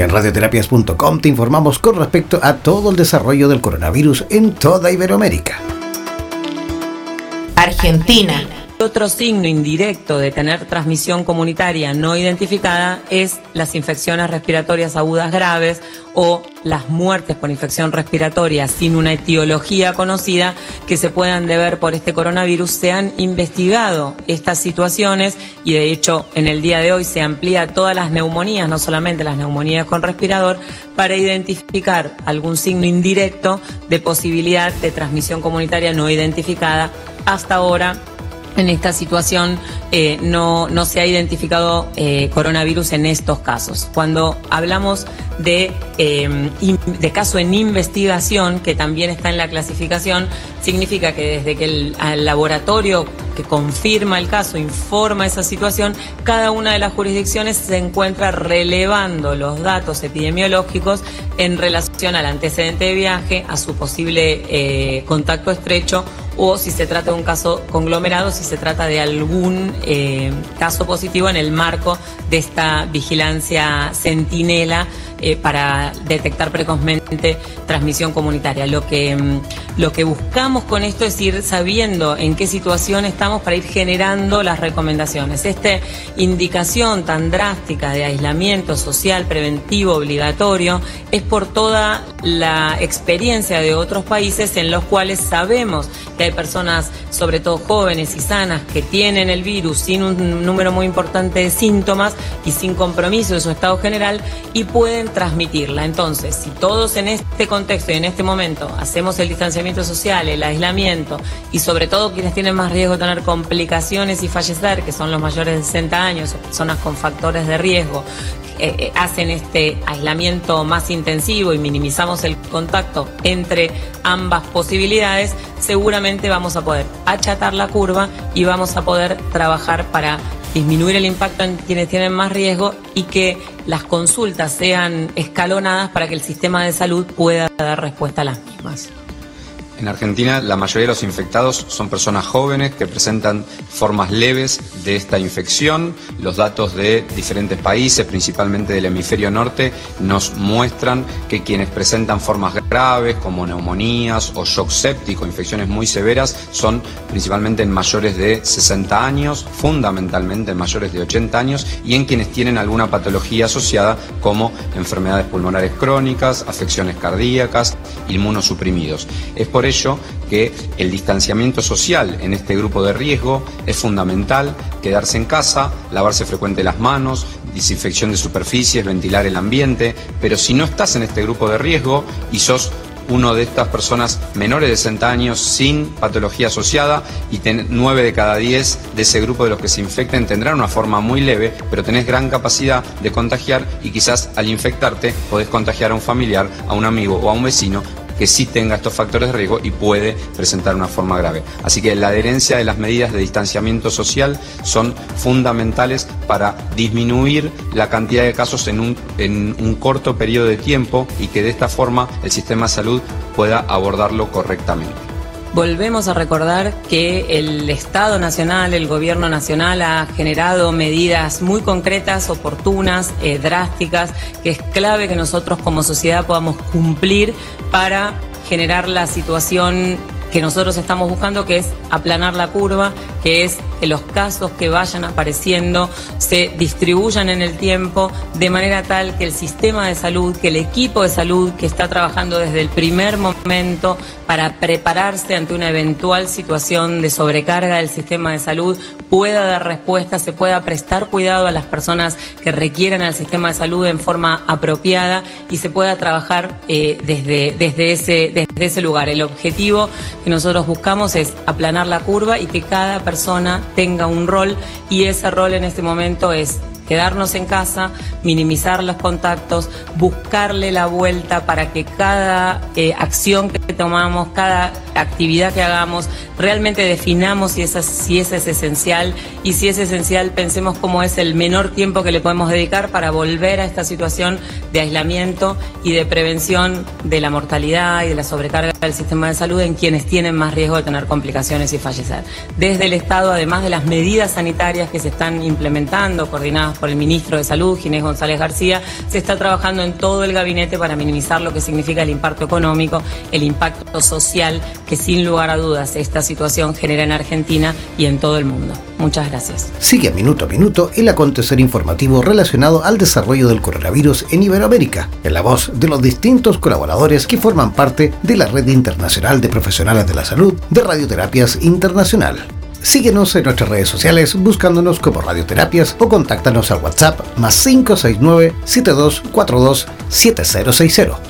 En radioterapias.com te informamos con respecto a todo el desarrollo del coronavirus en toda Iberoamérica. Argentina. Otro signo indirecto de tener transmisión comunitaria no identificada es las infecciones respiratorias agudas graves o las muertes por infección respiratoria sin una etiología conocida que se puedan deber por este coronavirus. Se han investigado estas situaciones y de hecho en el día de hoy se amplía todas las neumonías, no solamente las neumonías con respirador, para identificar algún signo indirecto de posibilidad de transmisión comunitaria no identificada. Hasta ahora en esta situación eh, no, no, se ha identificado eh, coronavirus en estos casos. Cuando hablamos de, em, de caso en investigación, que también está en la clasificación, significa que desde que el, laboratorio que confirma el caso informa esa situación, cada una de las jurisdicciones se encuentra relevando los datos epidemiológicos en relación al antecedente de viaje, a su posible eh, contacto estrecho o si se trata de un caso conglomerado, si se trata de algún eh, caso positivo en el marco de esta vigilancia centinela eh, para detectar precozmente transmisión comunitaria. Lo que, mm, lo que buscamos con esto es ir sabiendo en qué situación estamos para ir generando las recomendaciones. Esta indicación tan drástica de aislamiento social preventivo obligatorio es por toda la experiencia de otros países en los cuales sabemos que hay personas, sobre todo jóvenes y sanas, que tienen el virus sin un número muy importante de síntomas y sin compromiso de su estado general y pueden transmitirla. Entonces, si todos en este contexto y en este momento hacemos el distanciamiento social, el aislamiento y sobre todo quienes tienen más riesgo de tener complicaciones y fallecer, que son los mayores de 60 años, personas con factores de riesgo, eh, eh, hacen este aislamiento más intensivo y minimizamos el contacto entre ambas posibilidades, seguramente vamos a poder achatar la curva y vamos a poder trabajar para disminuir el impacto en quienes tienen más riesgo y que las consultas sean escalonadas para que el sistema de salud pueda dar respuesta a las mismas. En Argentina, la mayoría de los infectados son personas jóvenes que presentan formas leves de esta infección. Los datos de diferentes países, principalmente del hemisferio norte, nos muestran que quienes presentan formas graves como neumonías o shock séptico, infecciones muy severas, son principalmente en mayores de 60 años, fundamentalmente en mayores de 80 años y en quienes tienen alguna patología asociada como enfermedades pulmonares crónicas, afecciones cardíacas, inmunosuprimidos. Es por ello que el distanciamiento social en este grupo de riesgo es fundamental, quedarse en casa, lavarse frecuente las manos, desinfección de superficies, ventilar el ambiente, pero si no estás en este grupo de riesgo y sos uno de estas personas menores de 60 años sin patología asociada y 9 de cada 10 de ese grupo de los que se infecten tendrán una forma muy leve, pero tenés gran capacidad de contagiar y quizás al infectarte podés contagiar a un familiar, a un amigo o a un vecino que sí tenga estos factores de riesgo y puede presentar una forma grave. Así que la adherencia de las medidas de distanciamiento social son fundamentales para disminuir la cantidad de casos en un, en un corto periodo de tiempo y que de esta forma el sistema de salud pueda abordarlo correctamente. Volvemos a recordar que el Estado Nacional, el Gobierno Nacional ha generado medidas muy concretas, oportunas, eh, drásticas, que es clave que nosotros como sociedad podamos cumplir para generar la situación que nosotros estamos buscando, que es aplanar la curva, que es que los casos que vayan apareciendo se distribuyan en el tiempo de manera tal que el sistema de salud, que el equipo de salud que está trabajando desde el primer momento para prepararse ante una eventual situación de sobrecarga del sistema de salud pueda dar respuesta, se pueda prestar cuidado a las personas que requieren al sistema de salud en forma apropiada y se pueda trabajar eh, desde, desde, ese, desde ese lugar. El objetivo que nosotros buscamos es aplanar la curva y que cada persona tenga un rol y ese rol en este momento es quedarnos en casa, minimizar los contactos, buscarle la vuelta para que cada eh, acción que que tomamos, cada actividad que hagamos, realmente definamos si, esa, si ese es esencial y si es esencial pensemos cómo es el menor tiempo que le podemos dedicar para volver a esta situación de aislamiento y de prevención de la mortalidad y de la sobrecarga del sistema de salud en quienes tienen más riesgo de tener complicaciones y fallecer. Desde el Estado, además de las medidas sanitarias que se están implementando, coordinadas por el ministro de Salud, Ginés González García, se está trabajando en todo el gabinete para minimizar lo que significa el impacto económico, el impacto social que sin lugar a dudas esta situación genera en Argentina y en todo el mundo. Muchas gracias. Sigue minuto a minuto el acontecer informativo relacionado al desarrollo del coronavirus en Iberoamérica, en la voz de los distintos colaboradores que forman parte de la Red Internacional de Profesionales de la Salud de Radioterapias Internacional. Síguenos en nuestras redes sociales buscándonos como Radioterapias o contáctanos al WhatsApp más 569 7242 7060.